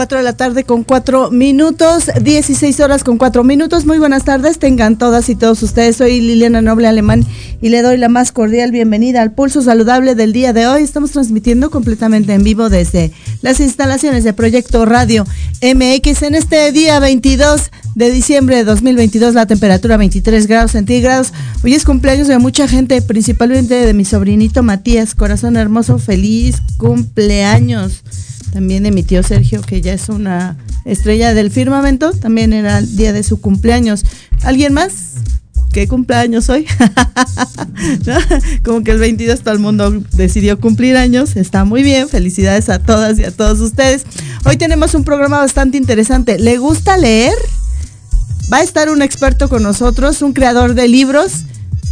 4 de la tarde con 4 minutos, 16 horas con 4 minutos. Muy buenas tardes, tengan todas y todos ustedes. Soy Liliana Noble Alemán y le doy la más cordial bienvenida al Pulso Saludable del día de hoy. Estamos transmitiendo completamente en vivo desde las instalaciones de Proyecto Radio MX en este día 22 de diciembre de 2022, la temperatura 23 grados centígrados. Hoy es cumpleaños de mucha gente, principalmente de mi sobrinito Matías, corazón hermoso, feliz cumpleaños también de mi tío Sergio, que ya es una estrella del firmamento, también era el día de su cumpleaños. ¿Alguien más? ¿Qué cumpleaños hoy? Como que el 22 todo el mundo decidió cumplir años, está muy bien, felicidades a todas y a todos ustedes. Hoy tenemos un programa bastante interesante. ¿Le gusta leer? Va a estar un experto con nosotros, un creador de libros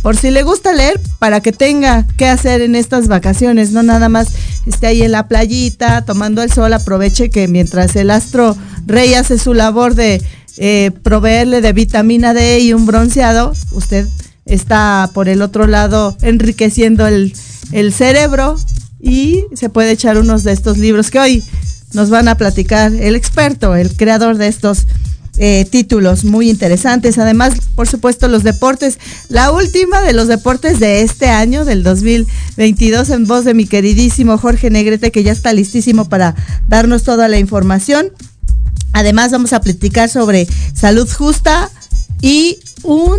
por si le gusta leer, para que tenga que hacer en estas vacaciones, no nada más esté ahí en la playita tomando el sol, aproveche que mientras el astro rey hace su labor de eh, proveerle de vitamina D y un bronceado, usted está por el otro lado enriqueciendo el, el cerebro y se puede echar unos de estos libros que hoy nos van a platicar el experto, el creador de estos eh, títulos muy interesantes. Además, por supuesto, los deportes. La última de los deportes de este año, del 2022, en voz de mi queridísimo Jorge Negrete, que ya está listísimo para darnos toda la información. Además, vamos a platicar sobre salud justa y un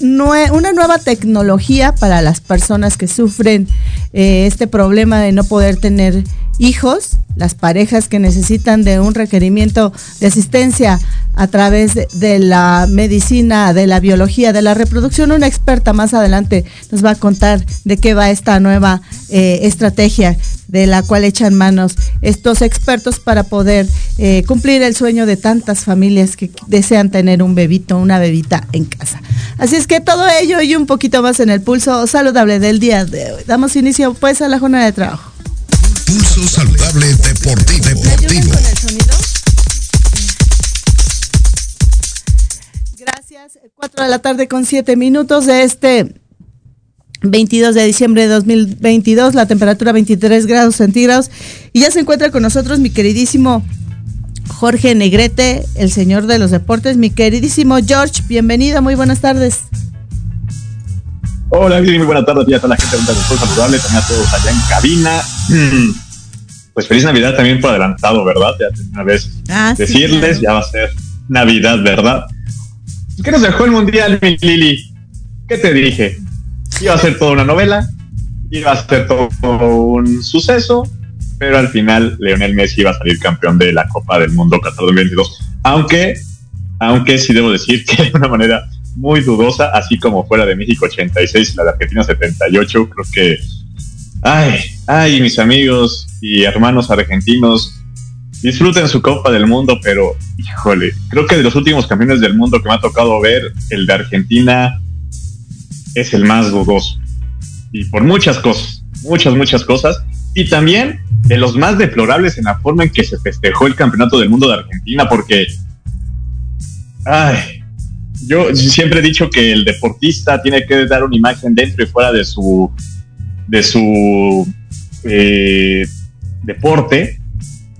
una nueva tecnología para las personas que sufren eh, este problema de no poder tener hijos, las parejas que necesitan de un requerimiento de asistencia a través de, la medicina, de la biología, de la reproducción. Una experta más adelante nos va a contar de qué va esta nueva eh, estrategia de la cual echan manos estos expertos para poder eh, cumplir el sueño de tantas familias que desean tener un bebito, una bebita en casa. Así es que todo ello y un poquito más en el pulso saludable del día de hoy. Damos inicio pues a la jornada de trabajo. Pulso saludable deportivo. deportivo. Gracias. 4 de la tarde con 7 minutos de este 22 de diciembre de 2022, la temperatura 23 grados centígrados. Y ya se encuentra con nosotros mi queridísimo Jorge Negrete, el señor de los deportes. Mi queridísimo George, bienvenido, muy buenas tardes. Hola, muy buenas tardes a toda la gente de Saludable, también a todos allá en cabina. Pues feliz Navidad también por adelantado, ¿verdad? Ya una vez ah, decirles, ya va a ser Navidad, ¿verdad? ¿Qué nos dejó el Mundial, mi Lili? ¿Qué te dije? Iba a ser toda una novela, iba a ser todo un suceso, pero al final Leonel Messi iba a salir campeón de la Copa del Mundo Qatar 2022. Aunque, aunque sí debo decir que de una manera muy dudosa, así como fuera de México 86 y la de Argentina 78, creo que, ay, ay, mis amigos y hermanos argentinos, disfruten su Copa del Mundo, pero híjole, creo que de los últimos campeones del mundo que me ha tocado ver, el de Argentina es el más dudoso. Y por muchas cosas, muchas, muchas cosas. Y también de los más deplorables en la forma en que se festejó el Campeonato del Mundo de Argentina, porque, ay, yo siempre he dicho que el deportista tiene que dar una imagen dentro y fuera de su, de su eh, deporte.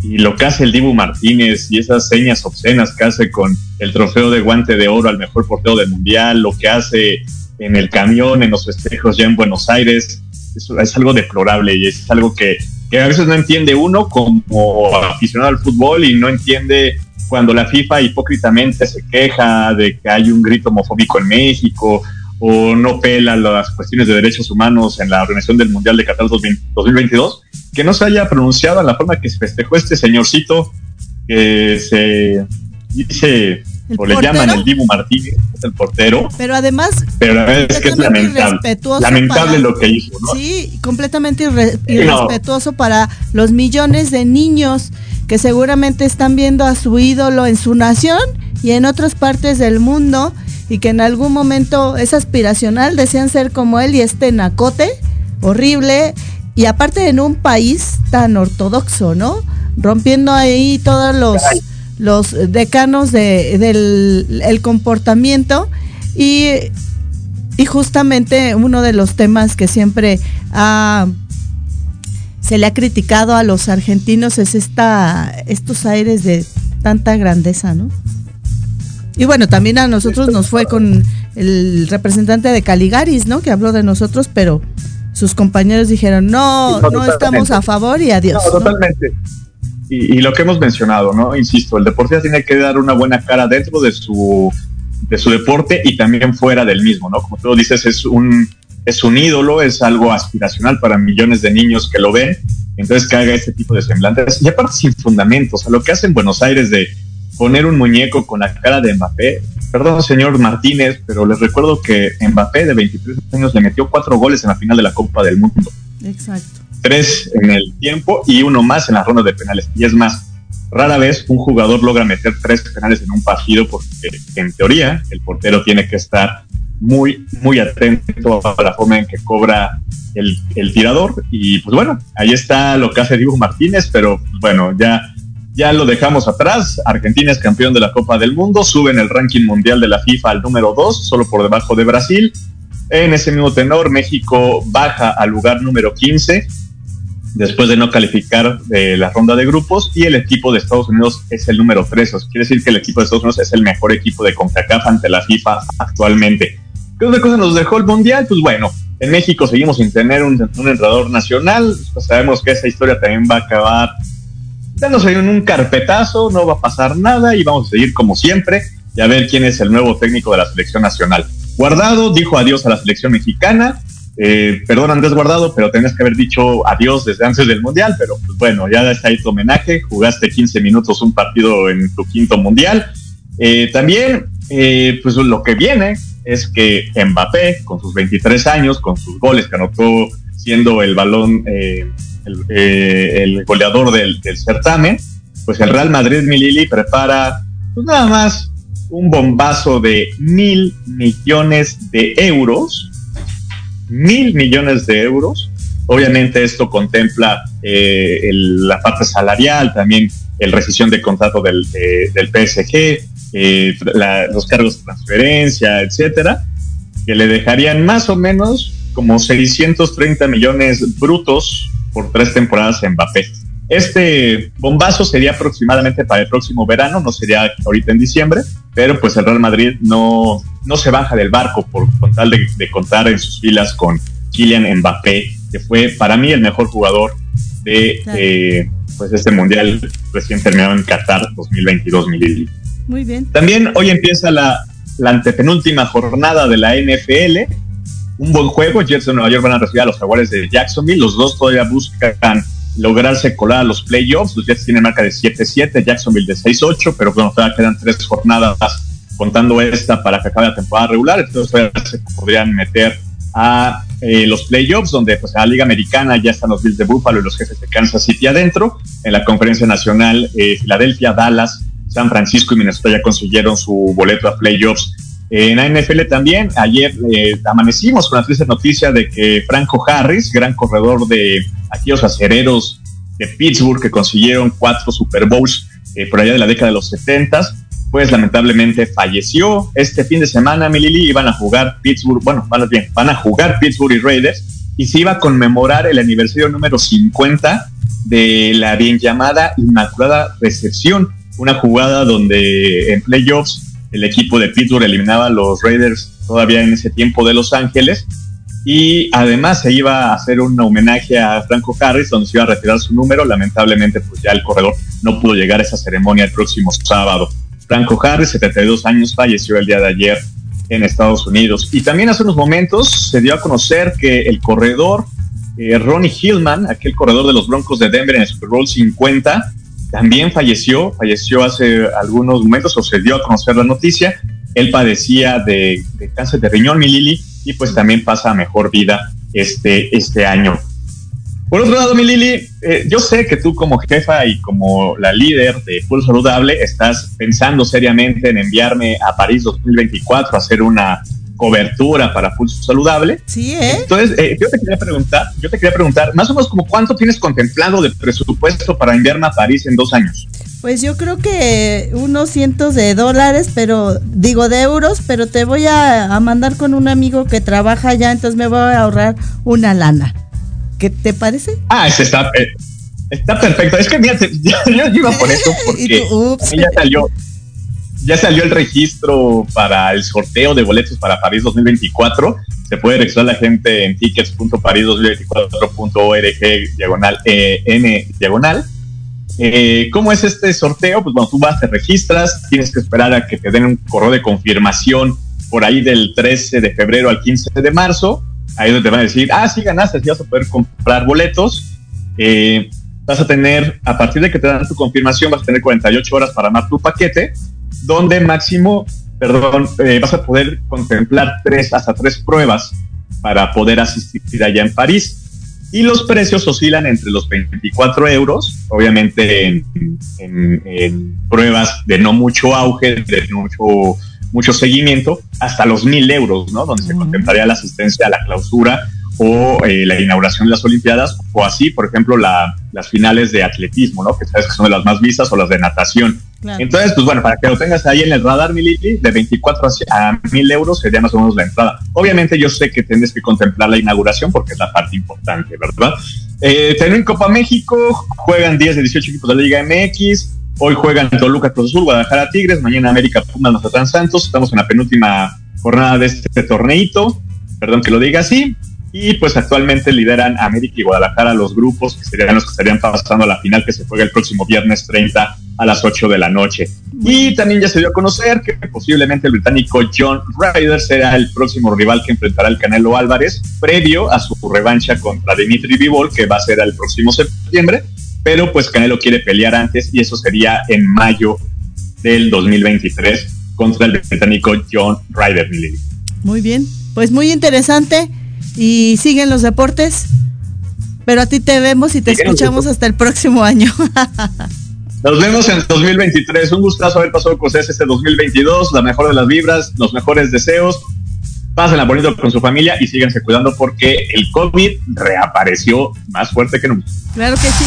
Y lo que hace el Dibu Martínez y esas señas obscenas que hace con el trofeo de guante de oro al mejor portero del mundial, lo que hace en el camión, en los festejos ya en Buenos Aires, eso es algo deplorable y es algo que, a veces no entiende uno como aficionado al fútbol y no entiende cuando la FIFA hipócritamente se queja de que hay un grito homofóbico en México o no pela las cuestiones de derechos humanos en la organización del Mundial de Qatar 2022, que no se haya pronunciado en la forma que se festejó este señorcito que se dice o le llaman el Dibu Martínez, el portero. Pero además, pero es que es lamentable. Lamentable lo que hizo, ¿no? Sí, completamente irrespetuoso para los millones de niños que seguramente están viendo a su ídolo en su nación y en otras partes del mundo y que en algún momento es aspiracional, desean ser como él y este nacote horrible y aparte en un país tan ortodoxo, ¿no? Rompiendo ahí todos los, los decanos de, del el comportamiento y, y justamente uno de los temas que siempre se le ha criticado a los argentinos es esta, estos aires de tanta grandeza, ¿no? Y bueno, también a nosotros nos fue con el representante de Caligaris, ¿no? Que habló de nosotros, pero sus compañeros dijeron, no, no, estamos a favor y adiós. No, totalmente. Y, lo que hemos mencionado, ¿no? Insisto, el deportista tiene que dar una buena cara dentro de su, de su deporte y también fuera del mismo, ¿no? Como tú dices, es un, es un ídolo, es algo aspiracional para millones de niños que lo ven. Entonces que haga este tipo de semblantes. Y aparte sin fundamentos. O lo que hace en Buenos Aires de poner un muñeco con la cara de Mbappé. Perdón, señor Martínez, pero les recuerdo que Mbappé de 23 años le metió cuatro goles en la final de la Copa del Mundo. Exacto. Tres en el tiempo y uno más en las rondas de penales. Y es más, rara vez un jugador logra meter tres penales en un partido porque en teoría el portero tiene que estar muy, muy atento a la forma en que cobra el, tirador. Y pues bueno, ahí está lo que hace Diego Martínez, pero pues, bueno, ya ya lo dejamos atrás. Argentina es campeón de la Copa del Mundo, sube en el ranking mundial de la FIFA al número 2, solo por debajo de Brasil. En ese mismo tenor, México baja al lugar número 15 después de no calificar de la ronda de grupos y el equipo de Estados Unidos es el número 3. quiere decir que el equipo de Estados Unidos es el mejor equipo de CONCACAF ante la FIFA actualmente. ¿Qué otra cosa nos dejó el Mundial? Pues bueno, en México seguimos sin tener un, un entrenador nacional. Pues sabemos que esa historia también va a acabar danos en un carpetazo, no va a pasar nada y vamos a seguir como siempre y a ver quién es el nuevo técnico de la selección nacional. Guardado dijo adiós a la selección mexicana. Eh, perdón Andrés Guardado, pero tenías que haber dicho adiós desde antes del Mundial, pero pues bueno, ya está ahí tu homenaje, jugaste 15 minutos un partido en tu quinto Mundial. Eh, también, eh, pues lo que viene es que Mbappé, con sus 23 años, con sus goles que anotó siendo el balón eh, el, goleador del, certamen, pues el Real Madrid Milili prepara pues nada más un bombazo de mil millones de euros, mil millones de euros. Obviamente esto contempla eh, la parte salarial, también el rescisión de contrato del, del PSG, eh, los cargos de transferencia, etcétera, que le dejarían más o menos como 630 millones brutos por tres temporadas en Mbappé. Este bombazo sería aproximadamente para el próximo verano, no sería ahorita en diciembre, pero pues el Real Madrid no, no se baja del barco por con tal de, contar en sus filas con Kylian Mbappé, que fue para mí el mejor jugador de eh, pues este mundial recién terminado en Qatar 2022 Muy bien. También hoy empieza la, la antepenúltima jornada de la NFL un buen juego. Jets de Nueva York van a recibir a los Jaguares de Jacksonville. Los dos todavía buscan lograrse colar a los playoffs. Los Jets tienen marca de 7-7, Jacksonville de 6-8, pero bueno, todavía quedan tres jornadas contando esta para que acabe la temporada regular. Entonces todavía se podrían meter a eh, los playoffs, donde pues en la Liga Americana ya están los Bills de Buffalo y los jefes de Kansas City adentro. En la Conferencia Nacional, eh, Filadelfia, Dallas, San Francisco y Minnesota ya consiguieron su boleto a playoffs en la NFL también, ayer eh, amanecimos con la triste noticia de que Franco Harris, gran corredor de aquellos acereros de Pittsburgh que consiguieron cuatro Super Bowls eh, por allá de la década de los 70, pues lamentablemente falleció. Este fin de semana, Milili, iban a jugar Pittsburgh, bueno, van, van a jugar Pittsburgh y Raiders y se iba a conmemorar el aniversario número 50 de la bien llamada Inmaculada Recepción, una jugada donde en playoffs el equipo de Pittsburgh eliminaba a los Raiders todavía en ese tiempo de Los Ángeles. Y además se iba a hacer un homenaje a Franco Harris, donde se iba a retirar su número. Lamentablemente, pues ya el corredor no pudo llegar a esa ceremonia el próximo sábado. Franco Harris, 72 años, falleció el día de ayer en Estados Unidos. Y también hace unos momentos se dio a conocer que el corredor eh, Ronnie Hillman, aquel corredor de los Broncos de Denver en el Super Bowl 50, también falleció, falleció hace algunos momentos o se dio a conocer la noticia. Él padecía de, cáncer de riñón, mi Lili, y pues también pasa mejor vida este, este año. Por otro lado, mi Lili, eh, yo sé que tú como jefa y como la líder de Pulso Saludable estás pensando seriamente en enviarme a París 2024 a hacer una cobertura para Pulso Saludable. Sí, ¿eh? Entonces, eh, yo te quería preguntar, yo te quería preguntar, más o menos como cuánto tienes contemplado de presupuesto para enviarme a París en dos años. Pues yo creo que unos cientos de dólares, pero digo de euros, pero te voy a, a mandar con un amigo que trabaja allá, entonces me voy a ahorrar una lana. ¿Qué te parece? Ah, ese está, eh, está perfecto. Es que mira, yo, iba por eso porque ya salió, ya salió el registro para el sorteo de boletos para París 2024. Se puede registrar la gente en tickets.paris2024.org diagonal eh, n diagonal. Eh, ¿Cómo es este sorteo? Pues bueno, tú vas, te registras, tienes que esperar a que te den un correo de confirmación por ahí del 13 de febrero al 15 de marzo ahí donde te van a decir, ah, sí ganaste, sí vas a poder comprar boletos. Eh, vas a tener, a partir de que te dan tu confirmación, vas a tener 48 horas para armar tu paquete, donde máximo, perdón, eh, vas a poder contemplar tres, hasta tres pruebas para poder asistir allá en París. Y los precios oscilan entre los 24 euros, obviamente en, en pruebas de no mucho auge, de mucho mucho seguimiento, hasta los mil euros, ¿no? Donde se contemplaría la asistencia a la clausura o eh, la inauguración de las Olimpiadas, o así, por ejemplo, la, las finales de atletismo, ¿no? Que sabes que son de las más vistas, o las de natación. Entonces, pues bueno, para que lo tengas ahí en el radar, Militi, de 24 a 1000 euros sería más o menos la entrada. Obviamente, yo sé que tienes que contemplar la inauguración porque es la parte importante, ¿verdad? Eh, en Copa México, juegan 10 de 18 equipos de la Liga MX, Hoy juegan Toluca Cruz Azul, Guadalajara Tigres, mañana América Pumas Mazatlán Santos. Estamos en la penúltima jornada de este torneito, perdón que lo diga así. Y pues actualmente lideran América y Guadalajara los grupos que serían los que estarían pasando a la final que se juega el próximo viernes 30 a las 8 de la noche. Y también ya se dio a conocer que posiblemente el británico John Ryder será el próximo rival que enfrentará el Canelo Álvarez, previo a su revancha contra Dimitri Vivol, que va a ser el próximo septiembre pero pues Canelo quiere pelear antes y eso sería en mayo del 2023 contra el británico John Ryder. Muy bien, pues muy interesante y siguen los deportes, pero a ti te vemos y te escuchamos hasta el próximo año. Nos vemos en 2023. Un gustazo haber pasado con ustedes este 2022. La mejor de las vibras, los mejores deseos. Pásenla bonito con su familia y síganse cuidando porque el COVID reapareció más fuerte que nunca. Claro que sí.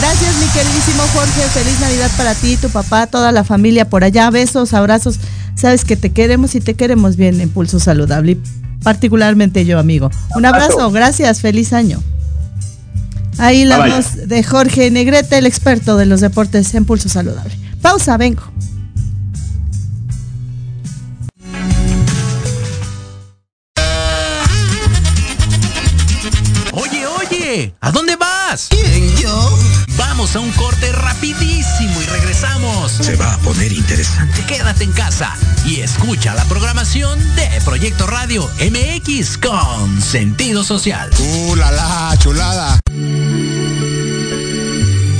Gracias, mi queridísimo Jorge. Feliz Navidad para ti, tu papá, toda la familia por allá. Besos, abrazos. Sabes que te queremos y te queremos bien en Pulso Saludable. Particularmente yo, amigo. Un abrazo, gracias, feliz año. Ahí la voz de Jorge Negrete, el experto de los deportes en Pulso Saludable. Pausa, vengo. Oye, oye, ¿a dónde vas? ¿Quién, yo? Vamos a un corte rapidísimo y regresamos. Se va a poner interesante. Quédate en casa y escucha la programación de Proyecto Radio MX con sentido social. ¡Uh, la, la chulada!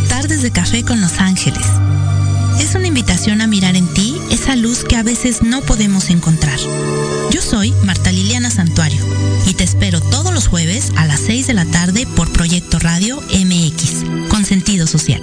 Tardes de café con Los Ángeles. Es una invitación a mirar en ti esa luz que a veces no podemos encontrar. Yo soy Marta Liliana Santuario y te espero todos los jueves a las 6 de la tarde por Proyecto Radio MX, con sentido social.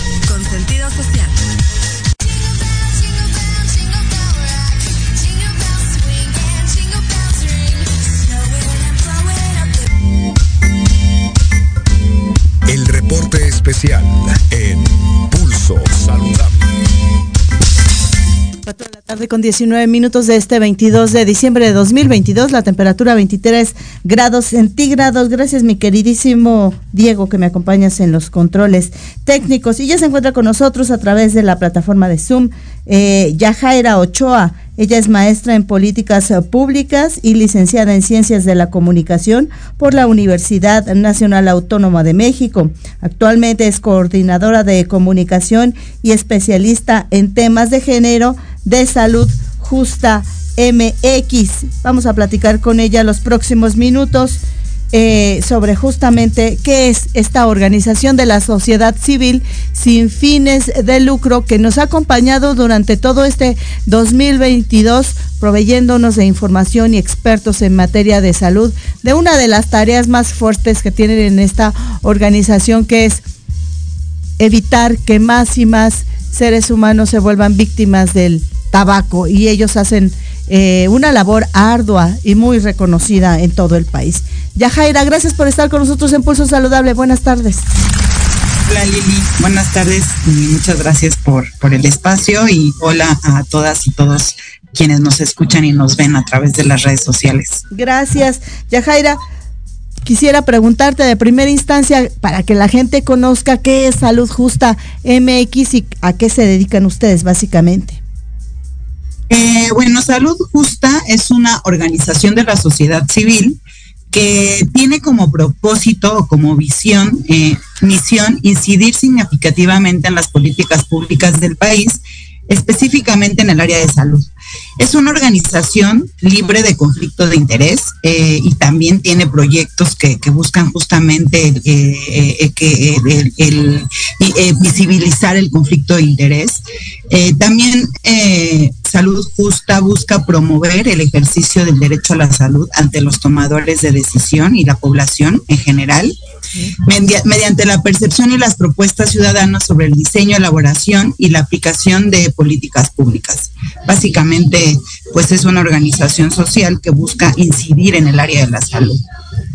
Con 19 minutos de este 22 de diciembre de 2022, la temperatura 23 grados centígrados. Gracias mi queridísimo Diego que me acompañas en los controles técnicos y ya se encuentra con nosotros a través de la plataforma de Zoom eh, Yajaira Ochoa. Ella es maestra en políticas públicas y licenciada en ciencias de la comunicación por la Universidad Nacional Autónoma de México. Actualmente es coordinadora de comunicación y especialista en temas de género de salud justa MX. Vamos a platicar con ella los próximos minutos. Eh, sobre justamente qué es esta organización de la sociedad civil sin fines de lucro que nos ha acompañado durante todo este 2022 proveyéndonos de información y expertos en materia de salud de una de las tareas más fuertes que tienen en esta organización que es evitar que más y más seres humanos se vuelvan víctimas del tabaco y ellos hacen eh, una labor ardua y muy reconocida en todo el país. Yajaira, gracias por estar con nosotros en Pulso Saludable. Buenas tardes. Hola Lili, buenas tardes y muchas gracias por, por el espacio y hola a todas y todos quienes nos escuchan y nos ven a través de las redes sociales. Gracias, Yajaira. Quisiera preguntarte de primera instancia para que la gente conozca qué es Salud Justa MX y a qué se dedican ustedes básicamente. Eh, bueno, Salud Justa es una organización de la sociedad civil que tiene como propósito o como visión, eh, misión, incidir significativamente en las políticas públicas del país, específicamente en el área de salud. Es una organización libre de conflicto de interés eh, y también tiene proyectos que, buscan justamente eh, eh, que, visibilizar el conflicto de interés. también Salud Justa busca promover el ejercicio del derecho a la salud ante los tomadores de decisión y la población en general mediante la percepción y las propuestas ciudadanas sobre el diseño, elaboración y la aplicación de políticas públicas. Básicamente, pues es una organización social que busca incidir en el área de la salud.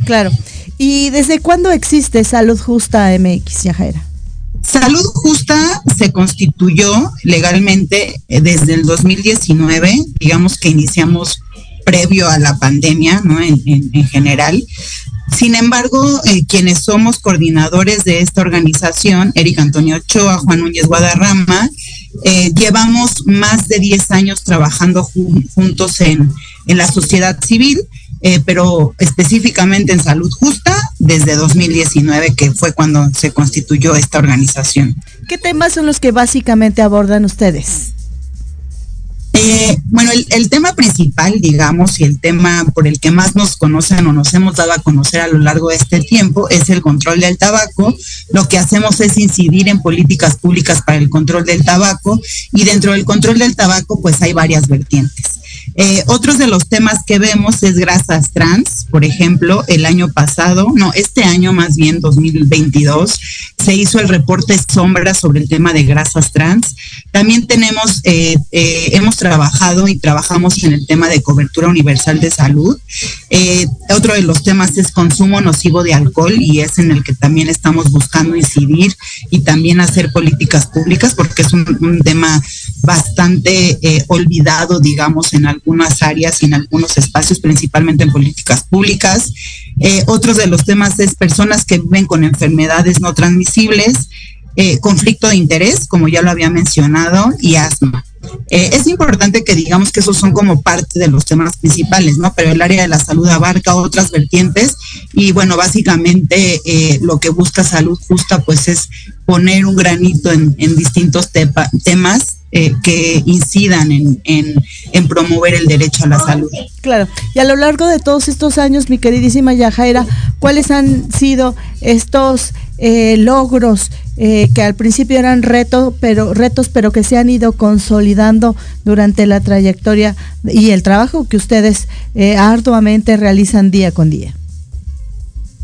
Claro. ¿Y desde cuándo existe Salud Justa MX, Yajera? Salud Justa se constituyó legalmente eh, desde el 2019, digamos que iniciamos previo a la pandemia, ¿no? En, en general, sin embargo, eh, quienes somos coordinadores de esta organización, Eric Antonio Ochoa, Juan Núñez Guadarrama, eh, llevamos más de 10 años trabajando juntos en, la sociedad civil, eh, pero específicamente en salud justa desde 2019, que fue cuando se constituyó esta organización. ¿Qué temas son los que básicamente abordan ustedes? Eh, bueno, el, tema principal, digamos, y el tema por el que más nos conocen o nos hemos dado a conocer a lo largo de este tiempo es el control del tabaco. Lo que hacemos es incidir en políticas públicas para el control del tabaco y dentro del control del tabaco pues hay varias vertientes. Eh, otros de los temas que vemos es grasas trans, por ejemplo, el año pasado, no, este año más bien 2022, se hizo el reporte sombra sobre el tema de grasas trans. También tenemos, eh, eh, hemos trabajado y trabajamos en el tema de cobertura universal de salud. otro de los temas es consumo nocivo de alcohol y es en el que también estamos buscando incidir y también hacer políticas públicas porque es un, un tema bastante olvidado, digamos, en algunas áreas y en algunos espacios, principalmente en políticas públicas. Eh, otros de los temas es personas que viven con enfermedades no transmisibles, eh, conflicto de interés, como ya lo había mencionado, y asma. Eh, es importante que digamos que esos son como parte de los temas principales, ¿no? Pero el área de la salud abarca otras vertientes y bueno, básicamente lo que busca salud justa pues es poner un granito en, distintos temas eh, que incidan en, en, promover el derecho a la salud. Claro, y a lo largo de todos estos años, mi queridísima Yajaira, ¿cuáles han sido estos eh, logros eh, que al principio eran retos, pero retos, pero que se han ido consolidando durante la trayectoria y el trabajo que ustedes arduamente realizan día con día?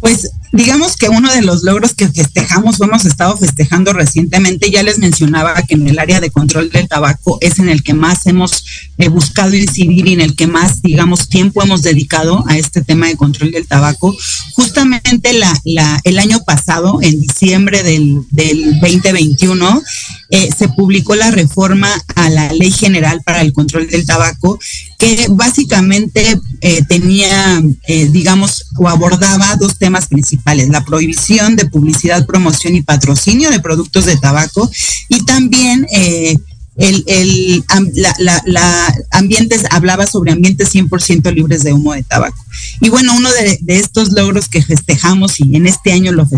Pues digamos que uno de los logros que festejamos, hemos estado festejando recientemente, ya les mencionaba que en el área de control del tabaco es en el que más hemos eh, buscado incidir y en el que más, digamos, tiempo hemos dedicado a este tema de control del tabaco. Justamente la, la, el año pasado, en diciembre del, del 2021, eh, se publicó la reforma a la Ley General para el Control del Tabaco, que básicamente eh, tenía, eh, digamos, o abordaba dos temas principales, la prohibición de publicidad, promoción y patrocinio de productos de tabaco y también el, el la, la, ambientes, hablaba sobre ambientes 100% libres de humo de tabaco. Y bueno, uno de, estos logros que festejamos y en este año lo,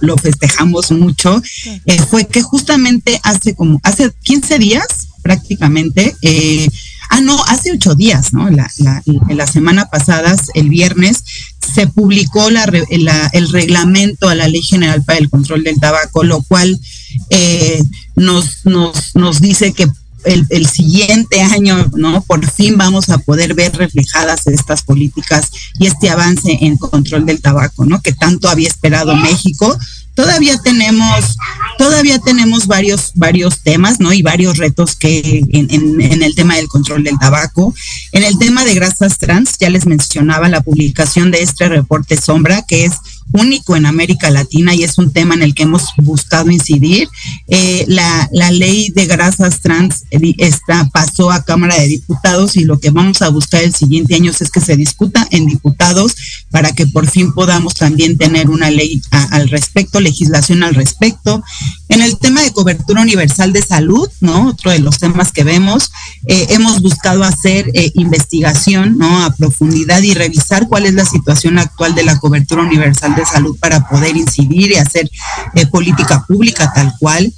lo, festejamos mucho, eh, fue que justamente hace como, hace 15 días prácticamente, eh, ah, no, hace ocho días, ¿no? La, la, la semana pasada, el viernes, se publicó la, el reglamento a la Ley General para el Control del Tabaco, lo cual eh, nos, nos dice que el, siguiente año, ¿no? Por fin vamos a poder ver reflejadas estas políticas y este avance en control del tabaco, ¿no? Que tanto había esperado México. Todavía tenemos, todavía tenemos varios, varios temas, ¿no? Y varios retos que en, en el tema del control del tabaco. En el tema de grasas trans, ya les mencionaba la publicación de este reporte sombra, que es único en América Latina y es un tema en el que hemos buscado incidir. Eh, la, ley de grasas trans eh, está, pasó a Cámara de Diputados y lo que vamos a buscar el siguiente año es que se discuta en diputados para que por fin podamos también tener una ley al respecto, legislación al respecto. En el tema de cobertura universal de salud, ¿no? Otro de los temas que vemos, eh, hemos buscado hacer investigación, ¿no? A profundidad y revisar cuál es la situación actual de la cobertura universal de salud para poder incidir y hacer eh, política pública tal cual.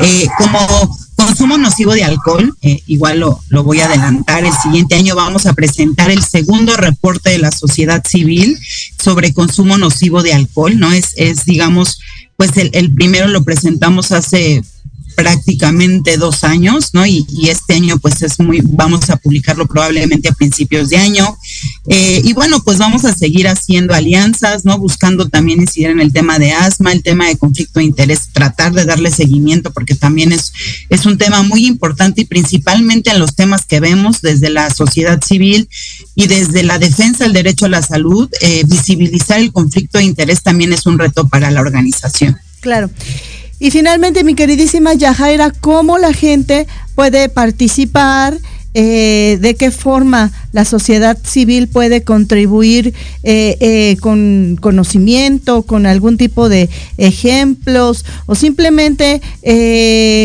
Eh, como consumo nocivo de alcohol, eh, igual lo, lo, voy a adelantar, el siguiente año vamos a presentar el segundo reporte de la sociedad civil sobre consumo nocivo de alcohol, ¿no? Es, es digamos, pues el, el primero lo presentamos hace prácticamente dos años, ¿no? Y, este año pues es muy, vamos a publicarlo probablemente a principios de año. Eh, y bueno, pues vamos a seguir haciendo alianzas, ¿no? Buscando también incidir en el tema de asma, el tema de conflicto de interés, tratar de darle seguimiento porque también es, es un tema muy importante y principalmente en los temas que vemos desde la sociedad civil y desde la defensa del derecho a la salud, eh, visibilizar el conflicto de interés también es un reto para la organización. Claro. Y finalmente, mi queridísima Yajaira, ¿cómo la gente puede participar? Eh, de qué forma la sociedad civil puede contribuir eh, eh, con conocimiento, con algún tipo de ejemplos o simplemente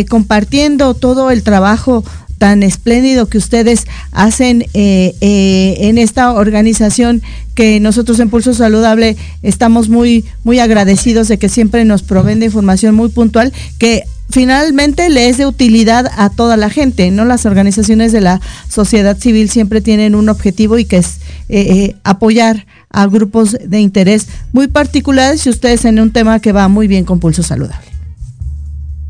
compartiendo todo el trabajo tan espléndido que ustedes hacen eh, eh, en esta organización que nosotros en Pulso Saludable estamos muy, muy agradecidos de que siempre nos proveen de información muy puntual que finalmente le es de utilidad a toda la gente, ¿no? Las organizaciones de la sociedad civil siempre tienen un objetivo y que es eh, apoyar a grupos de interés muy particulares y ustedes en un tema que va muy bien con Pulso Saludable.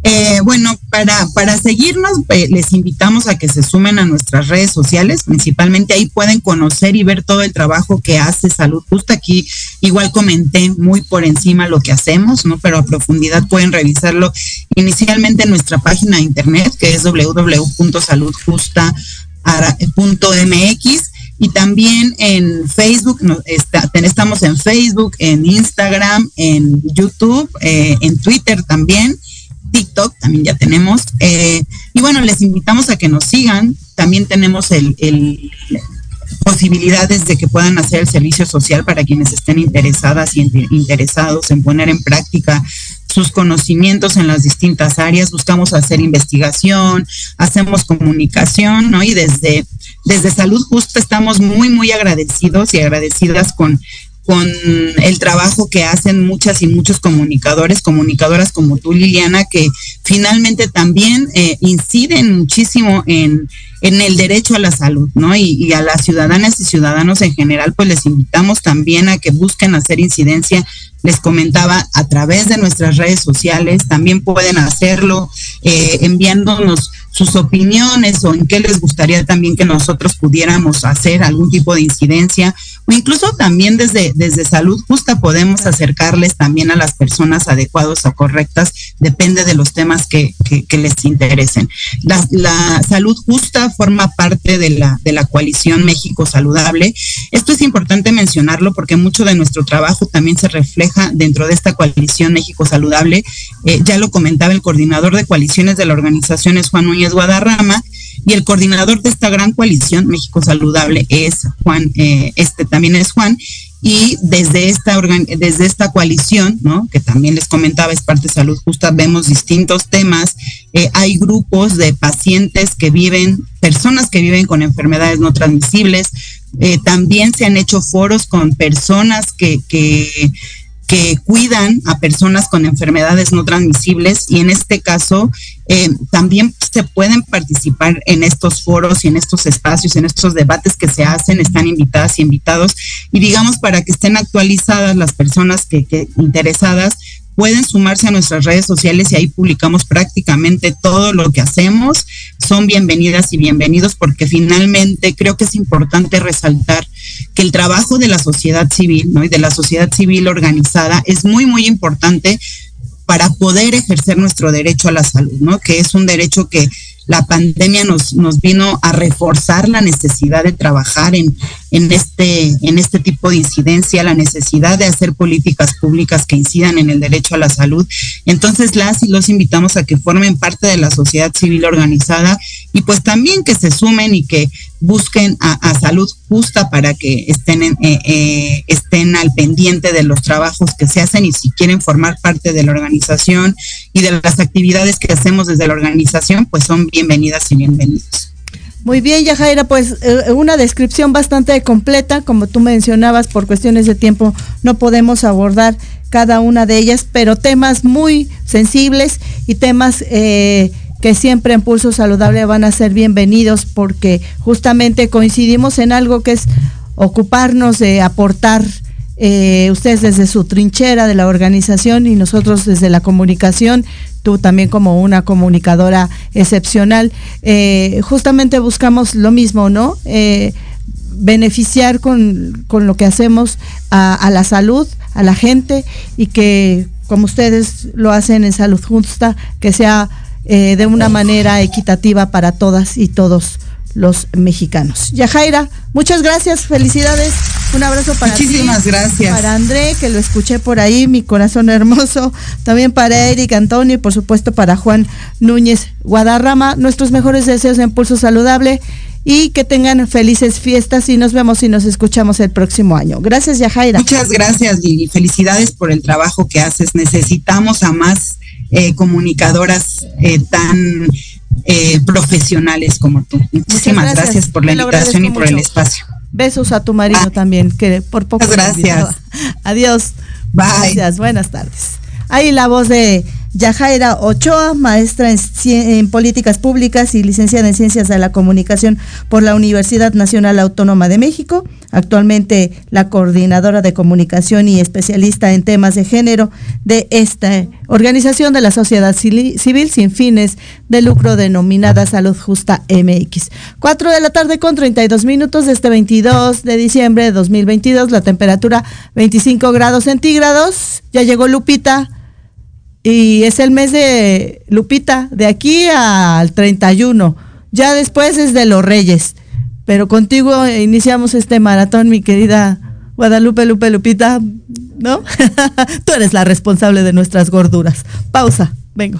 Eh, bueno, para, para seguirnos, eh, les invitamos a que se sumen a nuestras redes sociales, principalmente ahí pueden conocer y ver todo el trabajo que hace Salud Justa. Aquí igual comenté muy por encima lo que hacemos, ¿no? Pero a profundidad pueden revisarlo inicialmente en nuestra página de internet, que es www.saludjusta.mx y también en Facebook, estamos en Facebook, en Instagram, en YouTube, eh, en Twitter también TikTok, también ya tenemos. Eh, y bueno, les invitamos a que nos sigan. También tenemos el, posibilidades de que puedan hacer el servicio social para quienes estén interesadas y interesados en poner en práctica sus conocimientos en las distintas áreas. Buscamos hacer investigación, hacemos comunicación, ¿no? Y desde, desde Salud Justa estamos muy, muy agradecidos y agradecidas con con el trabajo que hacen muchas y muchos comunicadores, comunicadoras como tú, Liliana, que finalmente también eh, inciden muchísimo en, en, el derecho a la salud, ¿no? Y, a las ciudadanas y ciudadanos en general, pues les invitamos también a que busquen hacer incidencia les comentaba a través de nuestras redes sociales, también pueden hacerlo eh, enviándonos sus opiniones o en qué les gustaría también que nosotros pudiéramos hacer algún tipo de incidencia o incluso también desde, desde salud justa podemos acercarles también a las personas adecuadas o correctas, depende de los temas que, que, les interesen. La, salud justa forma parte de la, de la coalición México Saludable. Esto es importante mencionarlo porque mucho de nuestro trabajo también se refleja dentro de esta coalición México Saludable. Eh, ya lo comentaba el coordinador de coaliciones de la organización es Juan Núñez Guadarrama y el coordinador de esta gran coalición México Saludable es Juan, eh, este también es Juan, y desde esta desde esta coalición, ¿no? que también les comentaba es parte de Salud Justa, vemos distintos temas. Eh, hay grupos de pacientes que viven, personas que viven con enfermedades no transmisibles. Eh, también se han hecho foros con personas que, que que cuidan a personas con enfermedades no transmisibles y en este caso eh, también se pueden participar en estos foros y en estos espacios, en estos debates que se hacen, están invitadas y invitados y digamos para que estén actualizadas las personas que, que interesadas pueden sumarse a nuestras redes sociales y ahí publicamos prácticamente todo lo que hacemos. Son bienvenidas y bienvenidos porque finalmente creo que es importante resaltar que el trabajo de la sociedad civil ¿no? y de la sociedad civil organizada es muy, muy importante para poder ejercer nuestro derecho a la salud, ¿no? Que es un derecho que la pandemia nos, nos vino a reforzar la necesidad de trabajar en, en, este, en este tipo de incidencia, la necesidad de hacer políticas públicas que incidan en el derecho a la salud. Entonces las y los invitamos a que formen parte de la sociedad civil organizada y pues también que se sumen y que busquen a, salud justa para que estén, eh, eh, estén al pendiente de los trabajos que se hacen y si quieren formar parte de la organización y de las actividades que hacemos desde la organización, pues son bienvenidas y bienvenidos. Muy bien, Yajaira, pues eh, una descripción bastante completa, como tú mencionabas, por cuestiones de tiempo no podemos abordar cada una de ellas, pero temas muy sensibles y temas eh, que siempre en Pulso Saludable van a ser bienvenidos porque justamente coincidimos en algo que es ocuparnos de aportar eh, ustedes desde su trinchera de la organización y nosotros desde la comunicación, tú también como una comunicadora excepcional, eh, justamente buscamos lo mismo, ¿no? Eh, beneficiar con, lo que hacemos a, la salud, a la gente y que como ustedes lo hacen en Salud Justa, que sea de una manera equitativa para todas y todos los mexicanos. Yajaira, muchas gracias, felicidades, un abrazo para Muchísimas gracias. Para André, que lo escuché por ahí, mi corazón hermoso, también para Eric Antonio y por supuesto para Juan Núñez Guadarrama, nuestros mejores deseos en Pulso Saludable y que tengan felices fiestas y nos vemos y nos escuchamos el próximo año. Gracias, Yajaira. Muchas gracias, Lili. Felicidades por el trabajo que haces. Necesitamos a más eh, comunicadoras eh, tan eh, profesionales como tú. Muchísimas gracias. por la invitación y por el espacio. Besos a tu marido ah. también, que por poco. Gracias. Adiós. Bye. Gracias, buenas tardes. Ahí la voz de Yajaira Ochoa, maestra en, Políticas Públicas y licenciada en Ciencias de la Comunicación por la Universidad Nacional Autónoma de México, actualmente la coordinadora de comunicación y especialista en temas de género de esta organización de la sociedad civil sin fines de lucro denominada Salud Justa MX. Cuatro de la tarde con 32 minutos de este 22 de diciembre de 2022, la temperatura 25 grados centígrados. Ya llegó Lupita y es el mes de Lupita, de aquí al 31. Ya después es de los Reyes. Pero contigo iniciamos este maratón, mi querida Guadalupe Lupe Lupita, ¿no? Tú eres la responsable de nuestras gorduras. Pausa, vengo.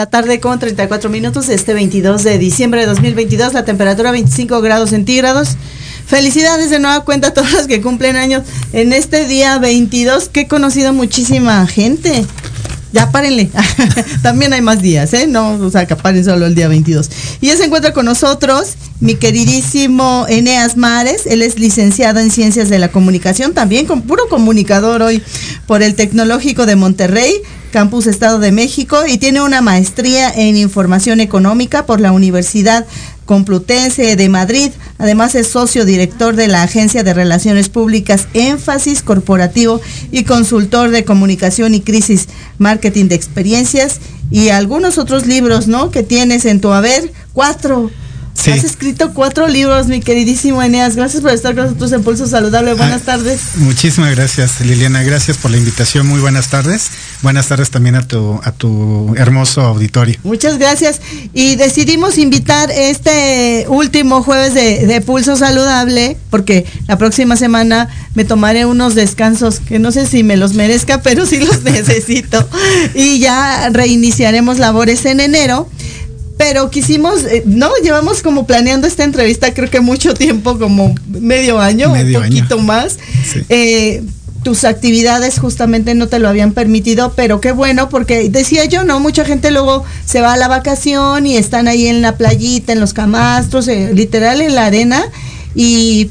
La tarde con 34 minutos, este 22 de diciembre de 2022, la temperatura 25 grados centígrados. Felicidades de nueva cuenta a todos los que cumplen años en este día 22, que he conocido muchísima gente. Ya párenle. También hay más días, ¿eh? No, o sea, que solo el día 22. Y ya se encuentra con nosotros mi queridísimo Eneas Mares. Él es licenciado en Ciencias de la Comunicación, también con puro comunicador hoy por el Tecnológico de Monterrey. Campus Estado de México y tiene una maestría en Información Económica por la Universidad Complutense de Madrid. Además es socio director de la Agencia de Relaciones Públicas Énfasis Corporativo y consultor de comunicación y crisis marketing de experiencias y algunos otros libros, ¿no? Que tienes en tu haber, cuatro Has escrito cuatro libros, mi queridísimo Eneas. Gracias por estar con nosotros en Pulso Saludable. Buenas ah, tardes. Muchísimas gracias, Liliana. Gracias por la invitación. Muy buenas tardes. Buenas tardes también a tu, a tu hermoso auditorio. Muchas gracias. Y decidimos invitar este último jueves de, de Pulso Saludable, porque la próxima semana me tomaré unos descansos que no sé si me los merezca, pero sí los necesito. y ya reiniciaremos labores en enero pero quisimos, eh, no, llevamos como planeando esta entrevista creo que mucho tiempo, como medio año, un poquito más. Eh, tus actividades justamente no te lo habían permitido, pero qué bueno, porque decía yo, ¿no? Mucha gente luego se va a la vacación y están ahí en la playita, en los camastros, eh, literal en la arena, y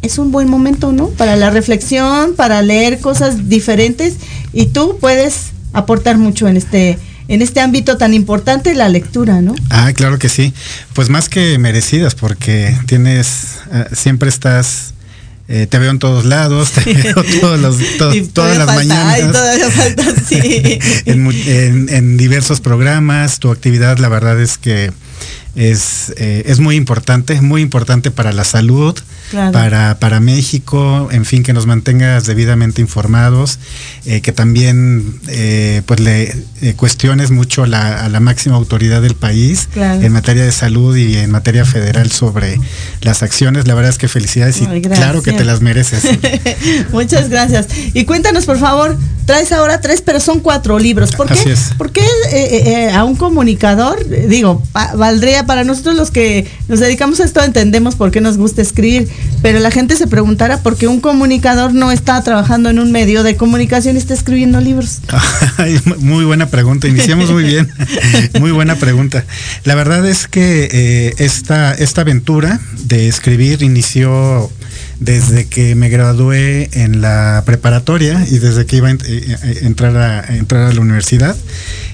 es un buen momento, ¿no? Para la reflexión, para leer cosas diferentes, y tú puedes aportar mucho en este en este ámbito tan importante, la lectura, ¿no? Ah, claro que sí. Pues más que merecidas, porque tienes, eh, siempre estás eh, te veo en todos lados, te veo todas las mañanas. en, diversos programas, tu actividad la verdad es que es, eh, es muy importante, muy importante para la salud, para, para México, en fin, que nos mantengas debidamente informados, eh, que también eh, pues le eh, cuestiones mucho a la máxima autoridad del país en materia de salud y en materia federal sobre las acciones. La verdad es que felicidades y claro que te las mereces. Muchas gracias. Y cuéntanos, por favor, traes ahora tres, pero son cuatro libros. ¿Por qué, ¿por qué a un comunicador, digo, valdría para nosotros los que nos dedicamos a esto, entendemos por qué nos gusta escribir, pero la gente se preguntará por qué un comunicador no está trabajando en un medio de comunicación y está escribiendo libros. muy buena pregunta, iniciamos muy bien. muy buena pregunta. La verdad es que eh, esta, esta aventura de escribir inició desde que me gradué en la preparatoria y desde que iba a eh, entrar a, entrar a la universidad.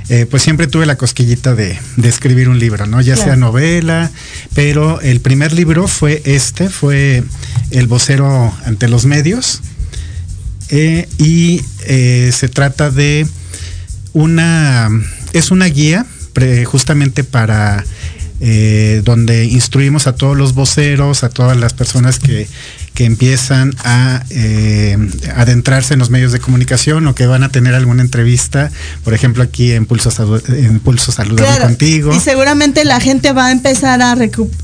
Eh, pues siempre tuve la cosquillita de, escribir un libro, ¿no? Ya sea novela, pero el primer libro fue este, fue El vocero ante los medios. Eh, y eh, se trata de una, es una guía justamente para donde instruimos a todos los voceros, a todas las personas que que empiezan a eh, adentrarse en los medios de comunicación o que van a tener alguna entrevista, por ejemplo aquí en Pulso, en Pulso Saludable contigo. Y seguramente la gente va a empezar a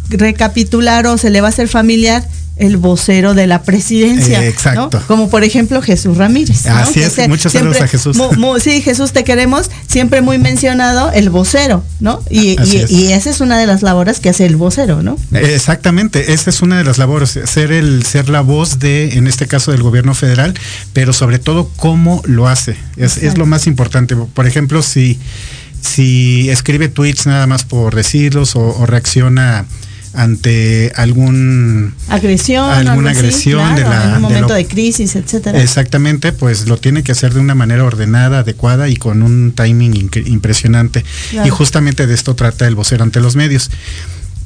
recapitular o se le va a hacer familiar el vocero de la presidencia. exacto. Como por ejemplo Jesús Ramírez. Así es, muchos saludos a Jesús. sí, Jesús, te queremos, siempre muy mencionado el vocero, ¿no? Y, esa es una de las labores que hace el vocero, ¿no? Exactamente, esa es una de las labores, ser el, ser la voz de, en este caso, del gobierno federal, pero sobre todo cómo lo hace. Es, lo más importante. Por ejemplo, si, si escribe tweets nada más por decirlos o reacciona ante algún agresión, alguna agresión de la, en un momento de, crisis, etcétera. Exactamente, pues lo tiene que hacer de una manera ordenada, adecuada y con un timing impresionante. Y justamente de esto trata el vocero ante los medios.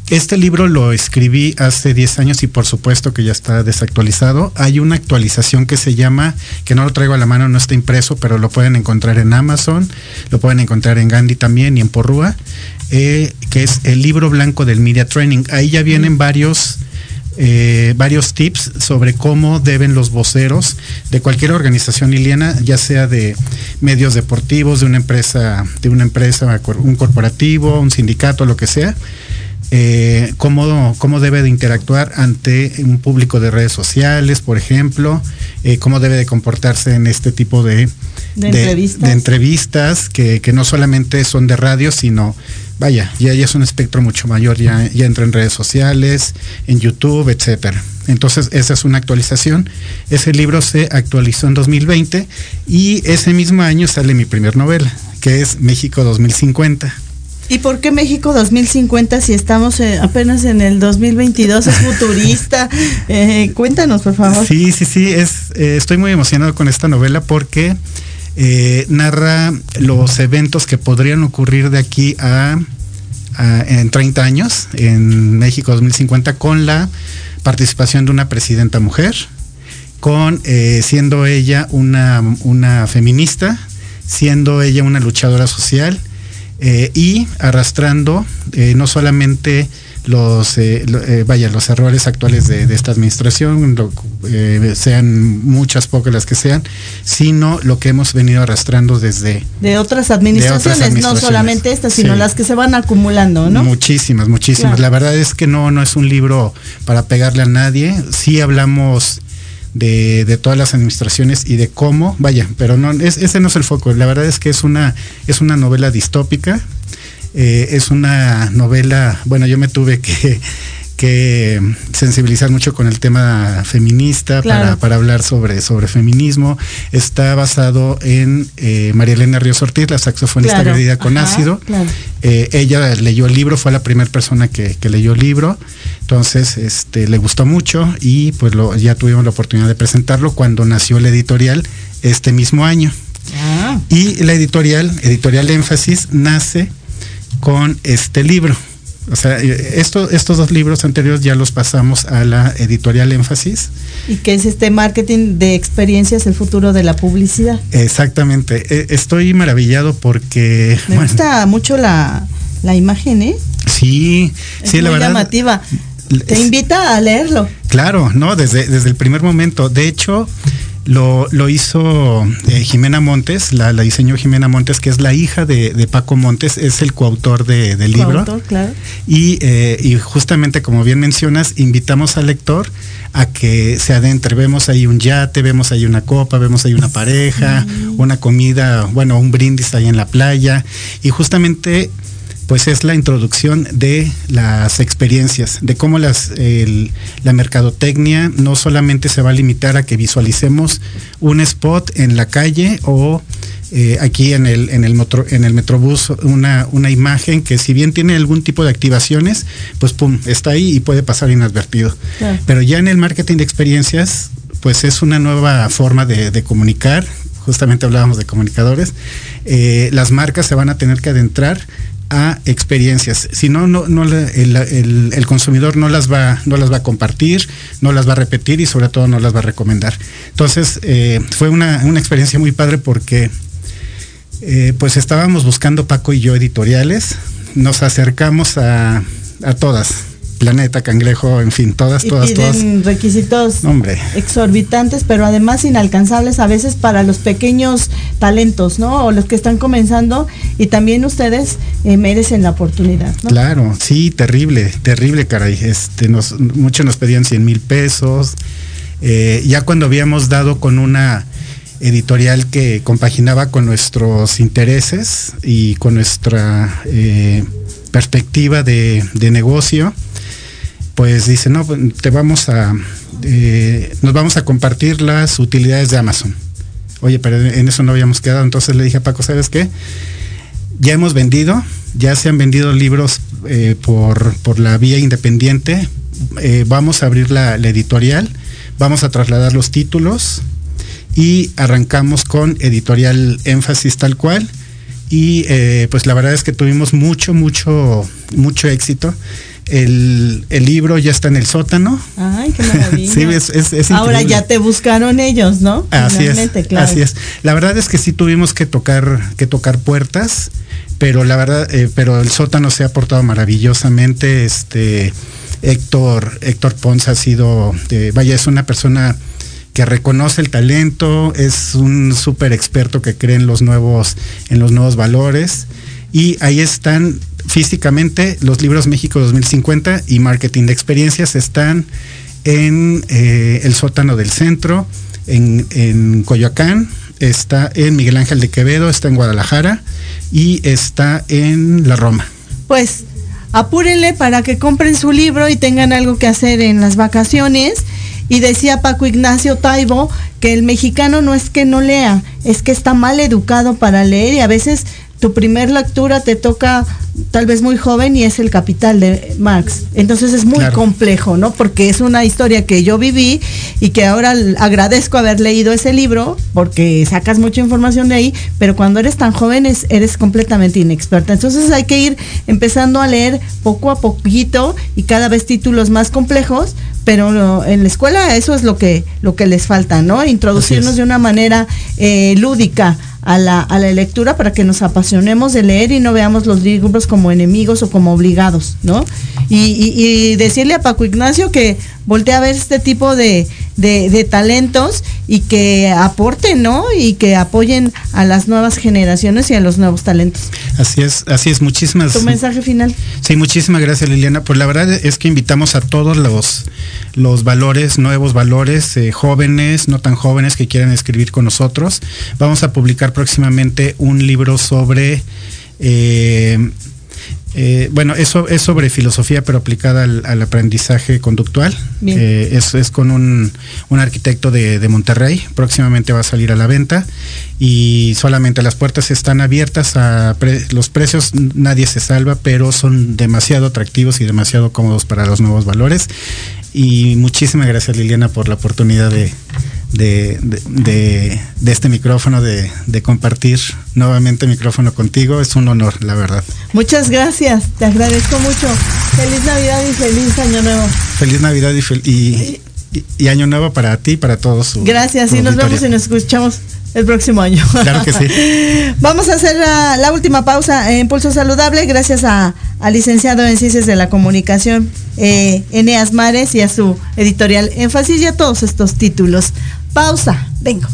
Este libro lo escribí hace 10 años y por supuesto que ya está desactualizado. Hay una actualización que se llama, que no lo traigo a la mano, no está impreso, pero lo pueden encontrar en Amazon, lo pueden encontrar en Gandhi también y en Porrúa, eh, que es el libro blanco del Media Training. Ahí ya vienen varios... Eh, varios tips sobre cómo deben los voceros de cualquier organización iliana, ya sea de medios deportivos, de una empresa, de una empresa, un corporativo, un sindicato, lo que sea, eh, cómo, cómo, debe de interactuar ante un público de redes sociales, por ejemplo, eh, cómo debe de comportarse en este tipo de, entrevistas, que, no solamente son de radio, sino, vaya, ya, ya es un espectro mucho mayor, ya, ya entra en redes sociales, en YouTube, etcétera. Entonces, esa es una actualización. Ese libro se actualizó en 2020 y ese mismo año sale mi primer novela, que es México 2050. ¿Y por qué México 2050 si estamos eh, apenas en el 2022? Es futurista. Eh, cuéntanos, por favor. Sí, sí, sí. Es, eh, estoy muy emocionado con esta novela porque narra los eventos que podrían ocurrir de aquí a, en 30 años en México 2050 con la participación de una presidenta mujer, con siendo ella una, una feminista, siendo ella una luchadora social eh, y arrastrando eh, no solamente los eh, vaya los errores actuales de, esta administración sean muchas pocas las que sean sino lo que hemos venido arrastrando desde de otras administraciones, no solamente estas sino las que se van acumulando no muchísimas muchísimas. La verdad es que no no es un libro para pegarle a nadie. Sí hablamos de, todas las administraciones y de cómo, vaya, pero no, ese no es el foco. La verdad es que es una, es una novela distópica, eh, es una novela, bueno, yo me tuve que, que sensibilizar mucho con el tema feminista para, para, hablar sobre, sobre feminismo. Está basado en eh, María Elena Ríos Ortiz, la saxofonista claro. con ácido. Eh, ella leyó el libro, fue la primera persona que, que, leyó el libro. Entonces, este, le gustó mucho y pues lo, ya tuvimos la oportunidad de presentarlo cuando nació la editorial este mismo año. Ah. Y la editorial, editorial Énfasis, nace con este libro. O sea, eh, esto, estos dos libros anteriores ya los pasamos a la editorial Énfasis. ¿Y qué es este marketing de experiencias, el futuro de la publicidad? Exactamente. E, estoy maravillado porque... Me gusta mucho la, imagen, ¿eh? Sí, sí, la verdad. llamativa. Te invita a leerlo. Claro, no, desde, desde el primer momento. De hecho, lo, lo hizo eh, Jimena Montes, la, la, diseñó Jimena Montes, que es la hija de, Paco Montes, es el coautor del libro. Coautor, claro. Y, eh, y justamente, como bien mencionas, invitamos al lector a que se adentre. Vemos ahí un yate, vemos ahí una copa, vemos ahí una pareja, una comida, bueno, un brindis ahí en la playa. Y justamente pues es la introducción de las experiencias, de cómo las, la mercadotecnia no solamente se va a limitar a que visualicemos un spot en la calle o eh, aquí en el, en el, en el Metrobús una, una imagen que si bien tiene algún tipo de activaciones, pues pum, está ahí y puede pasar inadvertido. Pero ya en el marketing de experiencias, pues es una nueva forma de, comunicar, justamente hablábamos de comunicadores, eh, las marcas se van a tener que adentrar a experiencias. Si no, no, no el, consumidor no las va, no las va a compartir, no las va a repetir y sobre todo no las va a recomendar. Entonces, eh, fue una, experiencia muy padre porque eh, pues estábamos buscando Paco y yo editoriales, nos acercamos a, a todas, Planeta, Cangrejo, en fin, todas, y todas, piden requisitos exorbitantes, pero además inalcanzables a veces para los pequeños talentos, ¿no? O los que están comenzando y también ustedes eh, merecen la oportunidad, ¿no? Claro, sí, terrible, terrible, caray. Este, nos, muchos nos pedían 100 mil pesos. Eh, ya cuando habíamos dado con una editorial que compaginaba con nuestros intereses y con nuestra eh, perspectiva de, de negocio, pues dice, no, pues, te vamos a, eh, nos vamos a compartir las utilidades de Amazon. Oye, pero en eso no habíamos quedado. Entonces le dije a Paco, ¿sabes qué? Ya hemos vendido, ya se han vendido libros eh, por, la vía independiente. Eh, vamos a abrir la, editorial, vamos a trasladar los títulos y arrancamos con editorial énfasis tal cual. Y pues la verdad es que tuvimos mucho, mucho, mucho éxito. El, libro ya está en el sótano. Ay, qué maravilla. sí, es, Ahora ya te buscaron ellos, ¿no? Así es, así es. La verdad es que sí tuvimos que tocar, que tocar puertas, pero la verdad, eh, pero el sótano se ha portado maravillosamente. Este Héctor, Héctor Ponce ha sido, eh, vaya, es una persona que reconoce el talento, es un súper experto que cree en los nuevos, en los nuevos valores. Y ahí están físicamente, los libros México 2050 y Marketing de Experiencias están en eh, el sótano del centro, en, en Coyoacán, está en Miguel Ángel de Quevedo, está en Guadalajara y está en la Roma. Pues apúrenle para que compren su libro y tengan algo que hacer en las vacaciones. Y decía Paco Ignacio Taibo que el mexicano no es que no lea, es que está mal educado para leer y a veces tu primer lectura te toca tal vez muy joven y es el capital de Marx. Entonces es muy complejo, ¿no? Porque es una historia que yo viví y que ahora agradezco haber leído ese libro porque sacas mucha información de ahí, pero cuando eres tan joven eres completamente inexperta. Entonces hay que ir empezando a leer poco a poquito y cada vez títulos más complejos, pero en la escuela eso es lo que, lo que les falta, ¿no? Introducirnos de una manera eh, lúdica a la, a la lectura para que nos apasionemos de leer y no veamos los libros como enemigos o como obligados, ¿no? Y, decirle a Paco Ignacio que voltee a ver este tipo de, talentos y que aporten, ¿no? Y que apoyen a las nuevas generaciones y a los nuevos talentos. Así es, así es, muchísimas. Tu mensaje final. Sí, muchísimas gracias Liliana. Pues la verdad es que invitamos a todos los, los valores, nuevos valores, eh, jóvenes, no tan jóvenes que quieran escribir con nosotros. Vamos a publicar próximamente un libro sobre eh, eh, bueno, eso es sobre filosofía, pero aplicada al, aprendizaje conductual. Eh, es, con un, arquitecto de, Monterrey. Próximamente va a salir a la venta y solamente las puertas están abiertas a los precios. Nadie se salva, pero son demasiado atractivos y demasiado cómodos para los nuevos valores. Y muchísimas gracias Liliana por la oportunidad de, de, de, este micrófono, de, compartir nuevamente micrófono contigo. Es un honor, la verdad. Muchas gracias, te agradezco mucho. Feliz Navidad y feliz Año Nuevo. Feliz Navidad y, y, Año Nuevo para ti y para todos. Gracias, y nos vemos y nos escuchamos el próximo año. Claro que sí. Vamos a hacer la, última pausa en Pulso Saludable gracias a, al licenciado en Ciencias de la Comunicación, eh, Eneas Mares, y a su editorial Énfasis y a todos estos títulos. Pausa, vengo.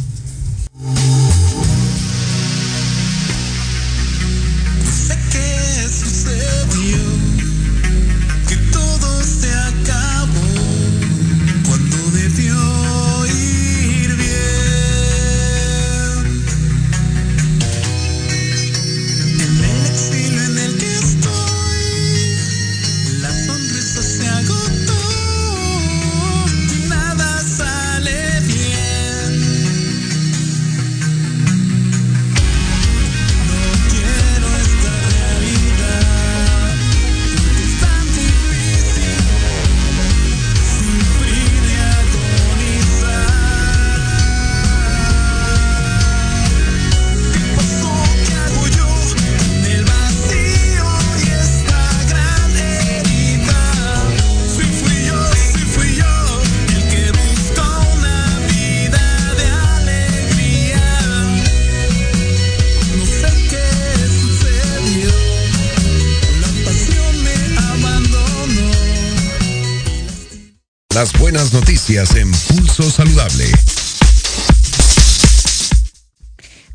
Noticias en Pulso Saludable.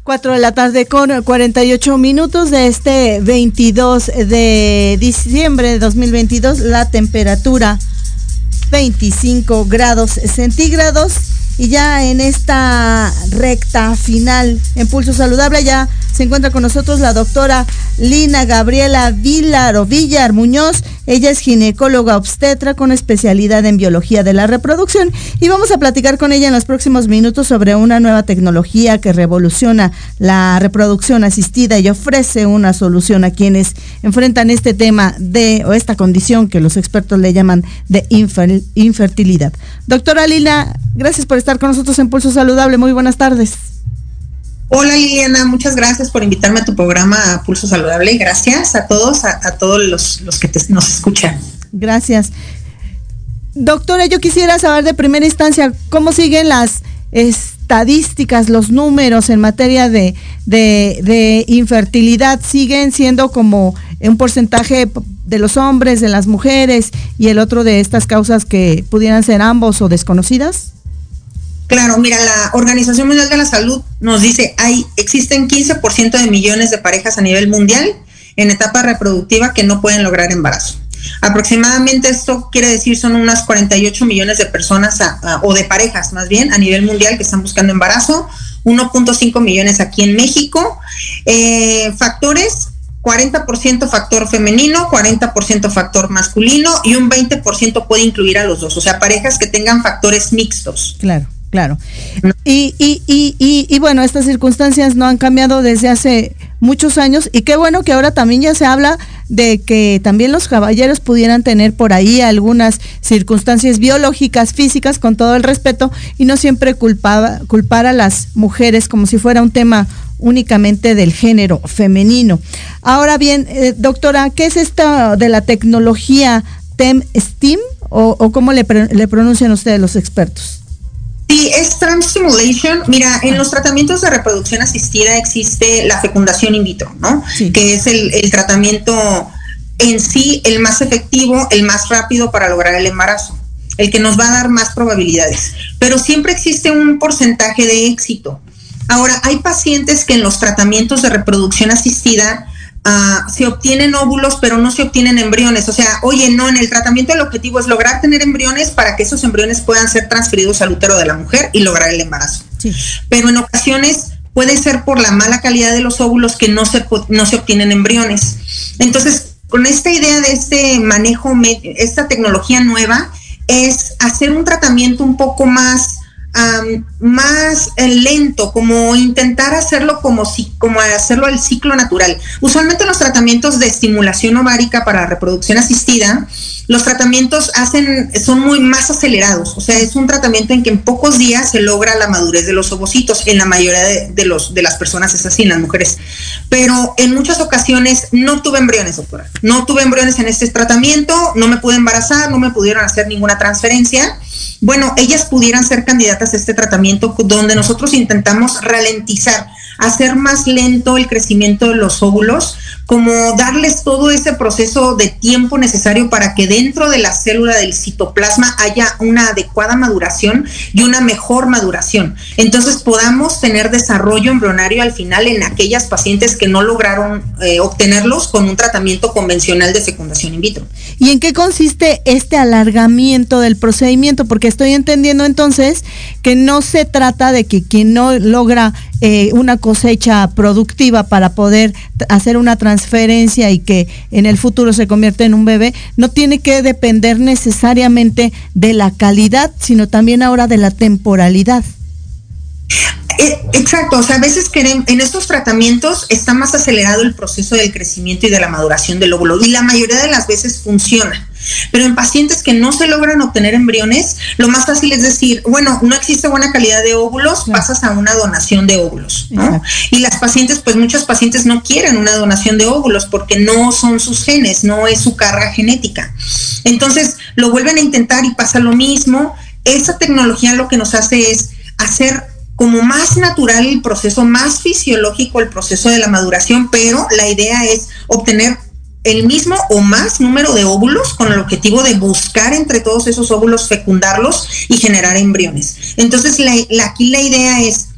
4 de la tarde con 48 minutos de este 22 de diciembre de 2022. La temperatura 25 grados centígrados. Y ya en esta recta final en Pulso Saludable ya se encuentra con nosotros la doctora Lina Gabriela Villar o Villar Muñoz. Ella es ginecóloga obstetra con especialidad en biología de la reproducción y vamos a platicar con ella en los próximos minutos sobre una nueva tecnología que revoluciona la reproducción asistida y ofrece una solución a quienes enfrentan este tema de o esta condición que los expertos le llaman de infertilidad. Doctora Lina, gracias por estar con nosotros en Pulso Saludable. Muy buenas tardes. Hola Liliana, muchas gracias por invitarme a tu programa Pulso Saludable y gracias a todos, a, todos los, que nos escuchan. Gracias. Doctora, yo quisiera saber de primera instancia cómo siguen las estadísticas, los números en materia de, de, infertilidad. ¿Siguen siendo como un porcentaje de los hombres, de las mujeres y el otro de estas causas que pudieran ser ambos o desconocidas? Claro, mira, la Organización Mundial de la Salud nos dice, hay existen 15% de millones de parejas a nivel mundial en etapa reproductiva que no pueden lograr embarazo. Aproximadamente esto quiere decir son unas 48 millones de personas o de parejas más bien a nivel mundial que están buscando embarazo, 1.5 millones aquí en México. Eh, factores, 40% factor femenino, 40% factor masculino y un 20% puede incluir a los dos, o sea, parejas que tengan factores mixtos. Claro. Claro. Y, y, y, y, bueno, estas circunstancias no han cambiado desde hace muchos años y qué bueno que ahora también ya se habla de que también los caballeros pudieran tener por ahí algunas circunstancias biológicas, físicas, con todo el respeto, y no siempre culpaba, culpar a las mujeres como si fuera un tema únicamente del género femenino. Ahora bien, eh, doctora, ¿qué es esto de la tecnología TEM-STEAM o, o cómo le pronuncian ustedes los expertos? Sí, es Stimulation. Mira, en los tratamientos de reproducción asistida existe la fecundación in vitro, ¿no? Que es el, el, tratamiento en sí el más efectivo, el más rápido para lograr el embarazo, el que nos va a dar más probabilidades. Pero siempre existe un porcentaje de éxito. Ahora, hay pacientes que en los tratamientos de reproducción asistida Ah, se obtienen óvulos, pero no se obtienen embriones. O sea, oye, no, en el tratamiento el objetivo es lograr tener embriones para que esos embriones puedan ser transferidos al útero de la mujer y lograr el embarazo. Pero en ocasiones puede ser por la mala calidad de los óvulos que no se, no se obtienen embriones. Entonces, con esta idea de este manejo, esta tecnología nueva, es hacer un tratamiento un poco más más eh, lento, como intentar hacerlo como si, como hacerlo al ciclo natural. Usualmente los tratamientos de estimulación ovárica para reproducción asistida, los tratamientos hacen, son muy más acelerados. O sea, es un tratamiento en que en pocos días se logra la madurez de los ovocitos. En la mayoría de, los, de las personas es así, en las mujeres. Pero en muchas ocasiones no tuve embriones, doctora. No tuve embriones en este tratamiento, no me pude embarazar, no me pudieron hacer ninguna transferencia bueno, ellas pudieran ser candidatas a este tratamiento donde nosotros intentamos ralentizar, hacer más lento el crecimiento de los óvulos, como darles todo ese proceso de tiempo necesario para que dentro de la célula del citoplasma haya una adecuada maduración y una mejor maduración. Entonces podamos tener desarrollo embrionario al final en aquellas pacientes que no lograron eh, obtenerlos con un tratamiento convencional de fecundación in vitro. ¿Y en qué consiste este alargamiento del procedimiento? Porque estoy entendiendo entonces que no se trata de que quien no logra eh, una cosecha productiva para poder hacer una transferencia y que en el futuro se convierta en un bebé, no tiene que depender necesariamente de la calidad, sino también ahora de la temporalidad. Eh, exacto, o sea, a veces queremos, en estos tratamientos está más acelerado el proceso del crecimiento y de la maduración del óvulo y la mayoría de las veces funciona. Pero en pacientes que no se logran obtener embriones, lo más fácil es decir, bueno, no existe buena calidad de óvulos, pasas a una donación de óvulos. Y las pacientes, pues muchas pacientes no quieren una donación de óvulos porque no son sus genes, no es su carga genética. Entonces lo vuelven a intentar y pasa lo mismo. Esa tecnología lo que nos hace es hacer como más natural el proceso, más fisiológico el proceso de la maduración, pero la idea es obtener el mismo o más número de óvulos con el objetivo de buscar entre todos esos óvulos fecundarlos y generar embriones. Entonces, la, aquí la idea es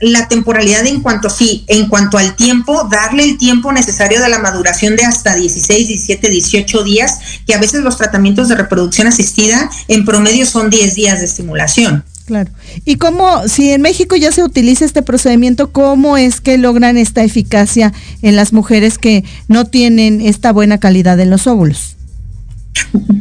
la temporalidad en cuanto sí, en cuanto al tiempo, darle el tiempo necesario de la maduración de hasta 16, 17, 18 días, que a veces los tratamientos de reproducción asistida en promedio son 10 días de estimulación. Claro. ¿Y cómo, si en México ya se utiliza este procedimiento, cómo es que logran esta eficacia en las mujeres que no tienen esta buena calidad en los óvulos?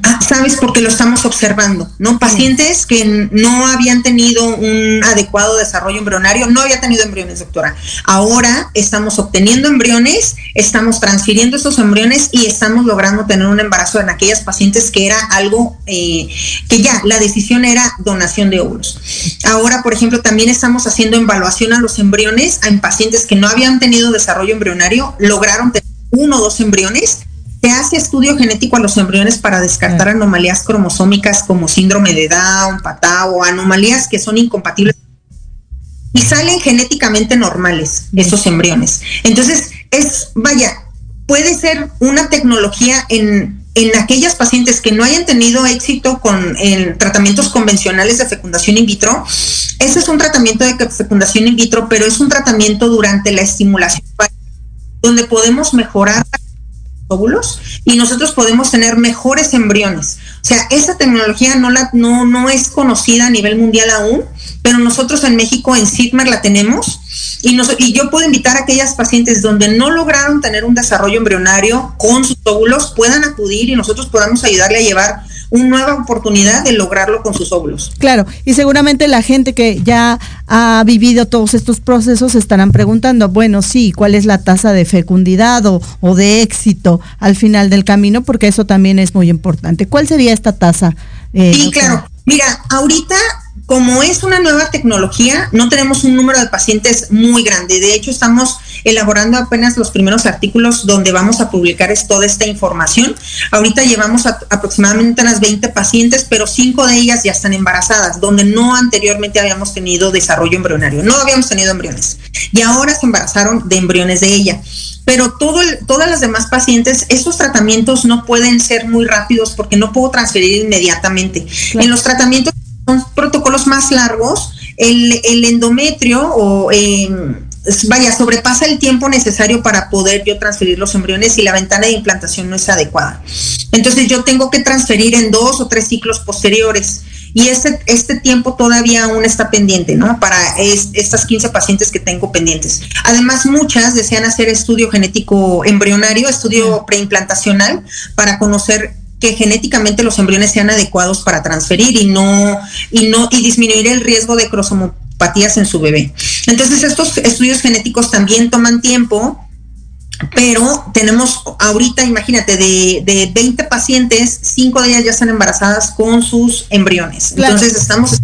Ah, sabes porque lo estamos observando, ¿no? Pacientes que no habían tenido un adecuado desarrollo embrionario, no había tenido embriones, doctora. Ahora estamos obteniendo embriones, estamos transfiriendo esos embriones y estamos logrando tener un embarazo en aquellas pacientes que era algo eh, que ya la decisión era donación de óvulos. Ahora, por ejemplo, también estamos haciendo evaluación a los embriones en pacientes que no habían tenido desarrollo embrionario, lograron tener uno o dos embriones se hace estudio genético a los embriones para descartar anomalías cromosómicas como síndrome de Down, patao, anomalías que son incompatibles y salen genéticamente normales esos embriones. Entonces, es, vaya, puede ser una tecnología en, en aquellas pacientes que no hayan tenido éxito con tratamientos convencionales de fecundación in vitro. Ese es un tratamiento de fecundación in vitro, pero es un tratamiento durante la estimulación donde podemos mejorar óvulos y nosotros podemos tener mejores embriones. O sea, esa tecnología no, la, no, no es conocida a nivel mundial aún, pero nosotros en México en SIGMAR la tenemos y, nos, y yo puedo invitar a aquellas pacientes donde no lograron tener un desarrollo embrionario con sus óvulos, puedan acudir y nosotros podamos ayudarle a llevar una nueva oportunidad de lograrlo con sus óvulos. Claro, y seguramente la gente que ya ha vivido todos estos procesos estarán preguntando, bueno, sí, ¿cuál es la tasa de fecundidad o, o de éxito al final del camino? Porque eso también es muy importante. ¿Cuál sería esta tasa? Eh, sí, claro. Mira, ahorita como es una nueva tecnología, no tenemos un número de pacientes muy grande. De hecho, estamos elaborando apenas los primeros artículos donde vamos a publicar toda esta información. Ahorita llevamos aproximadamente unas 20 pacientes, pero 5 de ellas ya están embarazadas, donde no anteriormente habíamos tenido desarrollo embrionario. No habíamos tenido embriones. Y ahora se embarazaron de embriones de ella pero todo todas las demás pacientes, estos tratamientos no pueden ser muy rápidos porque no puedo transferir inmediatamente. En los tratamientos protocolos más largos, el, endometrio o em, vaya, sobrepasa el tiempo necesario para poder yo transferir los embriones y la ventana de implantación no es adecuada. Entonces yo tengo que transferir en dos o tres ciclos posteriores y este, este tiempo todavía aún está pendiente, ¿no? Para estas 15 pacientes que tengo pendientes. Además, muchas desean hacer estudio genético embrionario, estudio preimplantacional, para conocer que genéticamente los embriones sean adecuados para transferir y no y no y disminuir el riesgo de cromopatías en su bebé. Entonces estos estudios genéticos también toman tiempo, pero tenemos ahorita, imagínate, de, de 20 pacientes, 5 de ellas ya están embarazadas con sus embriones. Entonces estamos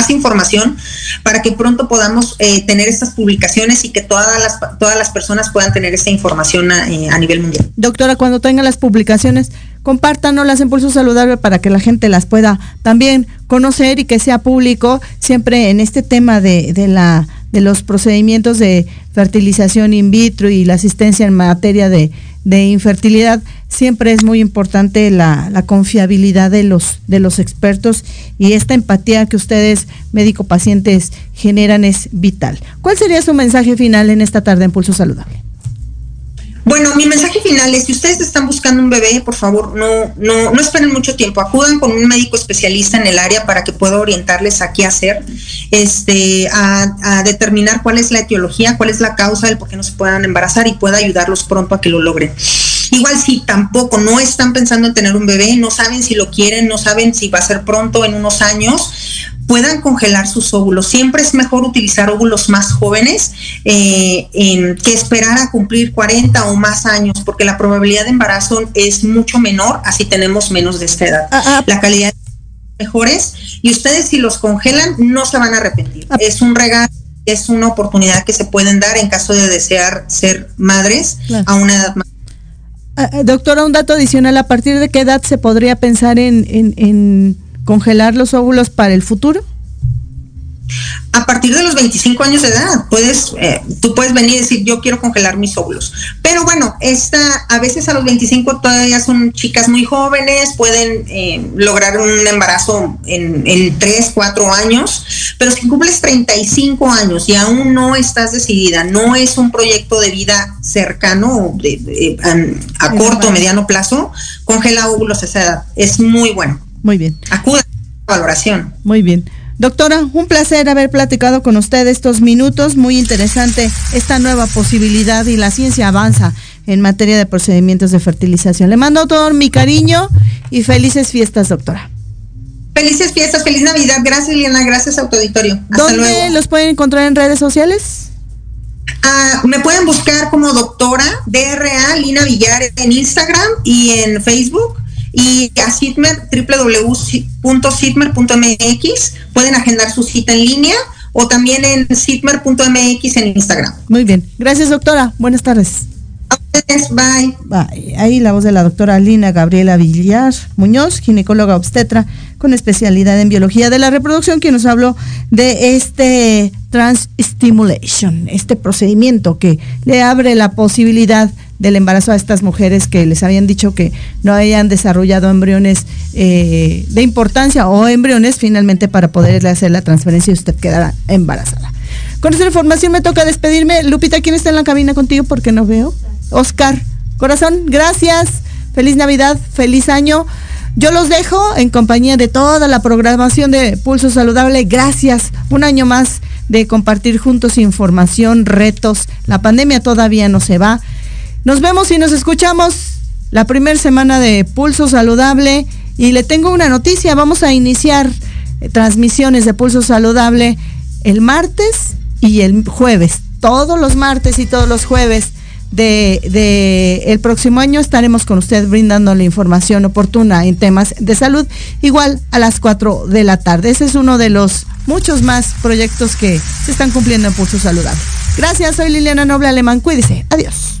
más información para que pronto podamos eh, tener estas publicaciones y que todas las, todas las personas puedan tener esta información a, eh, nivel mundial. Doctora, cuando tenga las publicaciones, compártanoslas en Pulso Saludable para que la gente las pueda también conocer y que sea público siempre en este tema de, de la de los procedimientos de fertilización in vitro y la asistencia en materia de, de infertilidad, siempre es muy importante la, la, confiabilidad de los, de los expertos y esta empatía que ustedes, médico-pacientes, generan es vital. ¿Cuál sería su mensaje final en esta tarde en Pulso Saludable? Bueno, mi mensaje final es, si ustedes están buscando un bebé, por favor, no, no, no esperen mucho tiempo, acudan con un médico especialista en el área para que pueda orientarles a qué hacer, este, a, a determinar cuál es la etiología, cuál es la causa del por qué no se puedan embarazar y pueda ayudarlos pronto a que lo logren. Igual si tampoco no están pensando en tener un bebé, no saben si lo quieren, no saben si va a ser pronto en unos años, puedan congelar sus óvulos. Siempre es mejor utilizar óvulos más jóvenes eh, que esperar a cumplir 40 o más años, porque la probabilidad de embarazo es mucho menor, así tenemos menos de esta edad. Ah, ah. La calidad mejores y ustedes si los congelan no se van a arrepentir. Ah. Es un regalo es una oportunidad que se pueden dar en caso de desear ser madres a una edad más Ah, ah, doctora, un dato adicional, ¿a partir de qué edad se podría pensar en, en congelar los óvulos para el futuro? a partir de los 25 años de edad, puedes, eh, tú puedes venir y decir, yo quiero congelar mis óvulos. Pero bueno, esta, a veces a los 25 todavía son chicas muy jóvenes, pueden eh, lograr un embarazo en, en 3, 4 años, pero si cumples 35 años y aún no estás decidida, no es un proyecto de vida cercano, de, a corto o mediano plazo, congela óvulos a esa edad. Es muy bueno. Muy bien. Acuda a valoración. Muy bien. Doctora, un placer haber platicado con usted estos minutos. Muy interesante esta nueva posibilidad y la ciencia avanza en materia de procedimientos de fertilización. Le mando todo mi cariño y felices fiestas, doctora. Felices fiestas, feliz Navidad. Gracias, Liliana. Gracias, auditorio. Hasta ¿Dónde los pueden encontrar en redes sociales? Ah, me pueden buscar como doctora DRA Lina Villar en Instagram y en Facebook y a Sitmer, www.sitmer.mx, pueden agendar su cita en línea o también en sitmer.mx en Instagram. Muy bien, gracias doctora, buenas tardes. Bye. Bye. Ahí la voz de la doctora Lina Gabriela Villar Muñoz, ginecóloga obstetra con especialidad en biología de la reproducción, quien nos habló de este trans stimulation, este procedimiento que le abre la posibilidad del embarazo a estas mujeres que les habían dicho que no hayan desarrollado embriones eh, de importancia o embriones finalmente para poderle hacer la transferencia y usted quedara embarazada. Con esta información me toca despedirme. Lupita, ¿quién está en la cabina contigo? Porque no veo. Oscar. Corazón, gracias. Feliz Navidad, feliz año. Yo los dejo en compañía de toda la programación de Pulso Saludable. Gracias. Un año más de compartir juntos información, retos. La pandemia todavía no se va. Nos vemos y nos escuchamos la primera semana de Pulso Saludable. Y le tengo una noticia. Vamos a iniciar eh, transmisiones de Pulso Saludable el martes y el jueves. Todos los martes y todos los jueves de, el próximo año estaremos con usted brindando la información oportuna en temas de salud, igual a las 4 de la tarde. Ese es uno de los muchos más proyectos que se están cumpliendo en Pulso Saludable. Gracias, soy Liliana Noble Alemán. Cuídese. Adiós.